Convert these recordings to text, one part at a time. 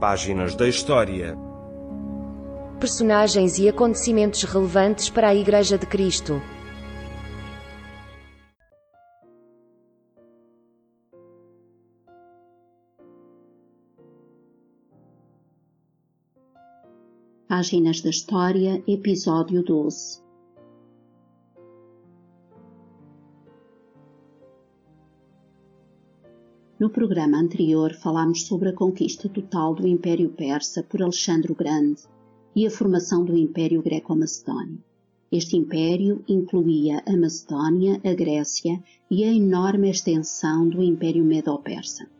Páginas da História. Personagens e acontecimentos relevantes para a Igreja de Cristo. Páginas da História, Episódio 12 No programa anterior falámos sobre a conquista total do Império Persa por Alexandre o Grande e a formação do Império Greco-Macedónio. Este império incluía a Macedónia, a Grécia e a enorme extensão do Império Medo-Persa.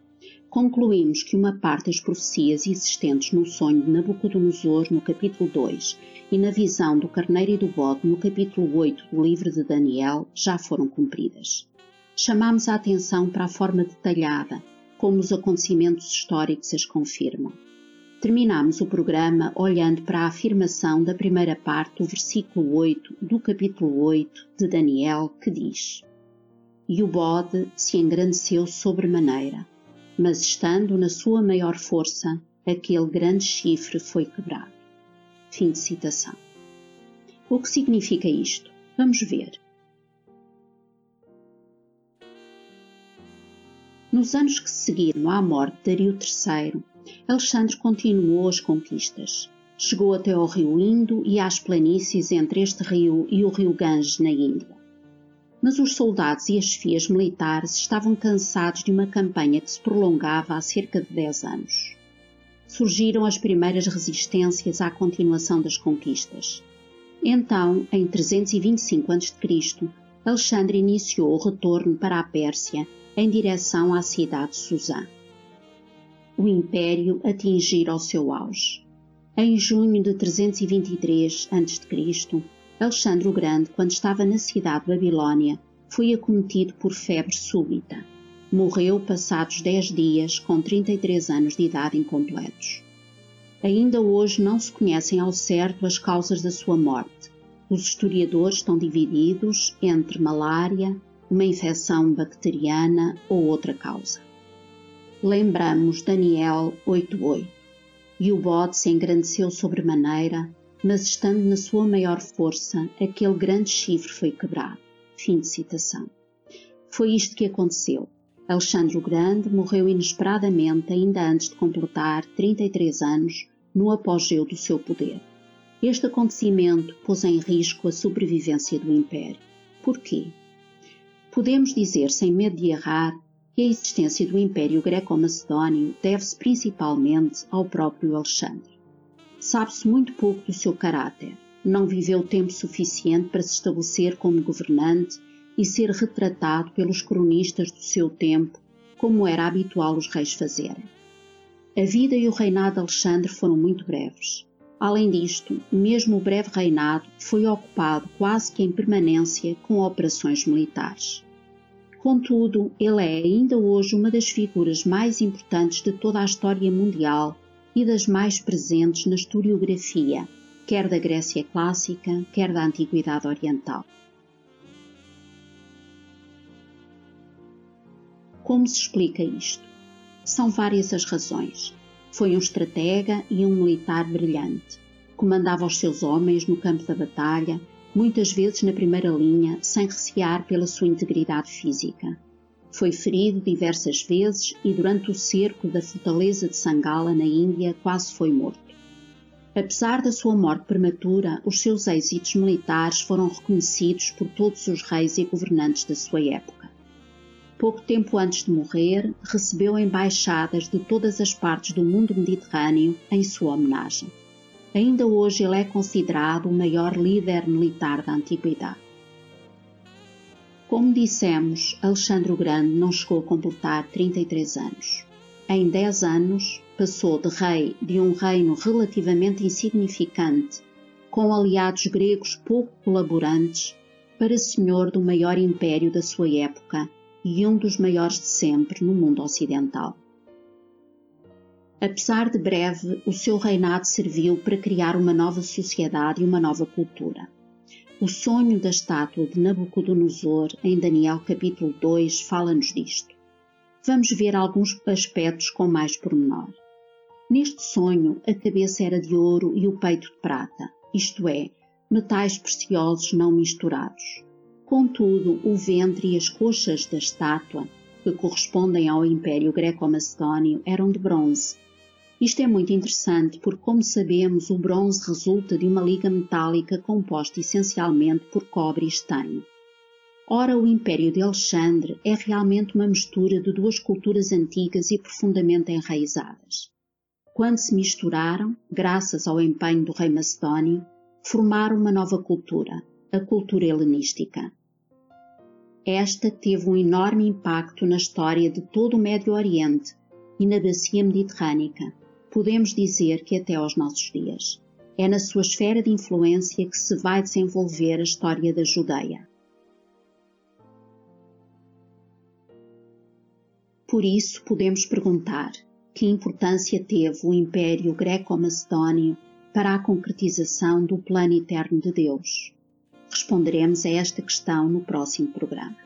Concluímos que uma parte das profecias existentes no sonho de Nabucodonosor no capítulo 2 e na visão do carneiro e do bode no capítulo 8 do livro de Daniel já foram cumpridas chamamos a atenção para a forma detalhada como os acontecimentos históricos as confirmam. Terminamos o programa olhando para a afirmação da primeira parte do versículo 8 do capítulo 8 de Daniel, que diz: E o bode se engrandeceu sobremaneira, mas estando na sua maior força, aquele grande chifre foi quebrado. Fim de citação. O que significa isto? Vamos ver. Nos anos que seguiram à morte de Dario III, Alexandre continuou as conquistas. Chegou até ao rio Indo e às planícies entre este rio e o rio Ganges, na Índia. Mas os soldados e as chefias militares estavam cansados de uma campanha que se prolongava há cerca de 10 anos. Surgiram as primeiras resistências à continuação das conquistas. Então, em 325 a.C., Alexandre iniciou o retorno para a Pérsia em direção à cidade de Suzã. O império atingira o seu auge. Em junho de 323 a.C., Alexandre o Grande, quando estava na cidade de Babilônia, foi acometido por febre súbita. Morreu passados dez dias, com 33 anos de idade incompletos. Ainda hoje não se conhecem ao certo as causas da sua morte. Os historiadores estão divididos entre malária, uma infecção bacteriana ou outra causa. Lembramos Daniel 8.8 E o bode se engrandeceu sobremaneira, mas estando na sua maior força, aquele grande chifre foi quebrado. Fim de citação. Foi isto que aconteceu. Alexandre o Grande morreu inesperadamente ainda antes de completar 33 anos no apogeu do seu poder. Este acontecimento pôs em risco a sobrevivência do Império. Porquê? Podemos dizer, sem medo de errar, que a existência do Império Greco-Macedónio deve-se principalmente ao próprio Alexandre. Sabe-se muito pouco do seu caráter. Não viveu tempo suficiente para se estabelecer como governante e ser retratado pelos cronistas do seu tempo, como era habitual os reis fazerem. A vida e o reinado de Alexandre foram muito breves. Além disto, mesmo o breve reinado foi ocupado quase que em permanência com operações militares. Contudo, ele é ainda hoje uma das figuras mais importantes de toda a história mundial e das mais presentes na historiografia, quer da Grécia clássica, quer da Antiguidade Oriental. Como se explica isto? São várias as razões. Foi um estratega e um militar brilhante. Comandava os seus homens no campo da batalha muitas vezes na primeira linha, sem recear pela sua integridade física. Foi ferido diversas vezes e durante o cerco da fortaleza de Sangala, na Índia, quase foi morto. Apesar da sua morte prematura, os seus êxitos militares foram reconhecidos por todos os reis e governantes da sua época. Pouco tempo antes de morrer, recebeu embaixadas de todas as partes do mundo mediterrâneo em sua homenagem. Ainda hoje ele é considerado o maior líder militar da antiguidade. Como dissemos, Alexandre o Grande não chegou a completar 33 anos. Em 10 anos, passou de rei de um reino relativamente insignificante, com aliados gregos pouco colaborantes, para senhor do maior império da sua época e um dos maiores de sempre no mundo ocidental. Apesar de breve, o seu reinado serviu para criar uma nova sociedade e uma nova cultura. O sonho da estátua de Nabucodonosor, em Daniel capítulo 2, fala-nos disto. Vamos ver alguns aspectos com mais pormenor. Neste sonho, a cabeça era de ouro e o peito de prata, isto é, metais preciosos não misturados. Contudo, o ventre e as coxas da estátua, que correspondem ao Império Greco-Macedónio, eram de bronze. Isto é muito interessante porque, como sabemos, o bronze resulta de uma liga metálica composta essencialmente por cobre e estanho. Ora, o Império de Alexandre é realmente uma mistura de duas culturas antigas e profundamente enraizadas. Quando se misturaram, graças ao empenho do rei macedónio, formaram uma nova cultura, a cultura helenística. Esta teve um enorme impacto na história de todo o Médio Oriente e na bacia mediterrânica, podemos dizer que até aos nossos dias. É na sua esfera de influência que se vai desenvolver a história da Judeia. Por isso, podemos perguntar: que importância teve o Império Greco-Macedónio para a concretização do plano eterno de Deus? Responderemos a esta questão no próximo programa.